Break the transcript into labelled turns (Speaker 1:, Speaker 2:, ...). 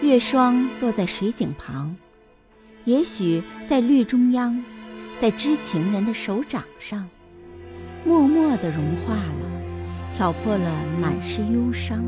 Speaker 1: 月霜落在水井旁，也许在绿中央，在知情人的手掌上，默默地融化了，挑破了满是忧伤。